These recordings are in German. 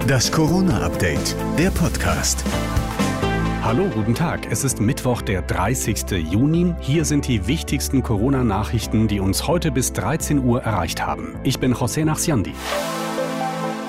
Das Corona-Update, der Podcast. Hallo, guten Tag. Es ist Mittwoch, der 30. Juni. Hier sind die wichtigsten Corona-Nachrichten, die uns heute bis 13 Uhr erreicht haben. Ich bin José Nachsiandi.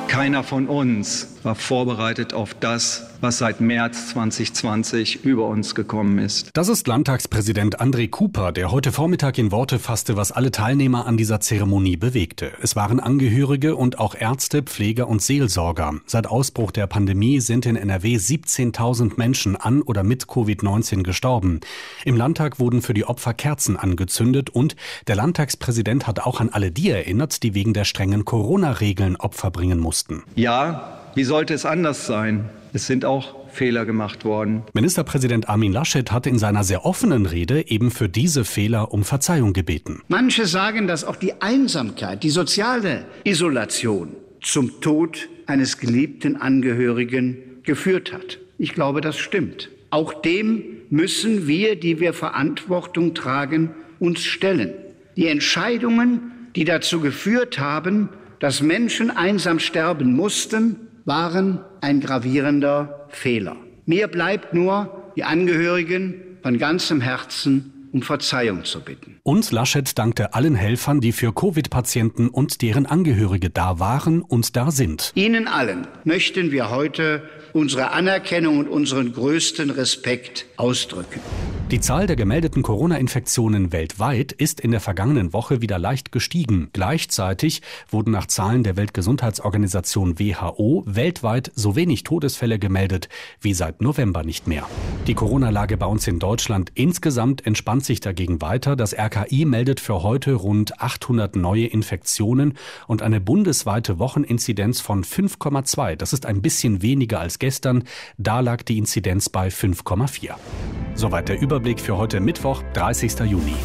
Keiner von uns war vorbereitet auf das, was seit März 2020 über uns gekommen ist. Das ist Landtagspräsident André Cooper, der heute Vormittag in Worte fasste, was alle Teilnehmer an dieser Zeremonie bewegte. Es waren Angehörige und auch Ärzte, Pfleger und Seelsorger. Seit Ausbruch der Pandemie sind in NRW 17.000 Menschen an oder mit Covid-19 gestorben. Im Landtag wurden für die Opfer Kerzen angezündet und der Landtagspräsident hat auch an alle die erinnert, die wegen der strengen Corona-Regeln Opfer bringen mussten. Ja, wie sollte es anders sein? Es sind auch Fehler gemacht worden. Ministerpräsident Armin Laschet hat in seiner sehr offenen Rede eben für diese Fehler um Verzeihung gebeten. Manche sagen, dass auch die Einsamkeit, die soziale Isolation zum Tod eines geliebten Angehörigen geführt hat. Ich glaube, das stimmt. Auch dem müssen wir, die wir Verantwortung tragen, uns stellen. Die Entscheidungen, die dazu geführt haben, dass Menschen einsam sterben mussten, waren ein gravierender Fehler. Mir bleibt nur, die Angehörigen von ganzem Herzen um Verzeihung zu bitten. Und Laschet dankte allen Helfern, die für Covid-Patienten und deren Angehörige da waren und da sind. Ihnen allen möchten wir heute unsere Anerkennung und unseren größten Respekt ausdrücken. Die Zahl der gemeldeten Corona-Infektionen weltweit ist in der vergangenen Woche wieder leicht gestiegen. Gleichzeitig wurden nach Zahlen der Weltgesundheitsorganisation WHO weltweit so wenig Todesfälle gemeldet wie seit November nicht mehr. Die Corona-Lage bei uns in Deutschland insgesamt entspannt sich dagegen weiter. Das RKI meldet für heute rund 800 neue Infektionen und eine bundesweite Wocheninzidenz von 5,2. Das ist ein bisschen weniger als gestern. Da lag die Inzidenz bei 5,4. Soweit der Überblick für heute Mittwoch, 30. Juni.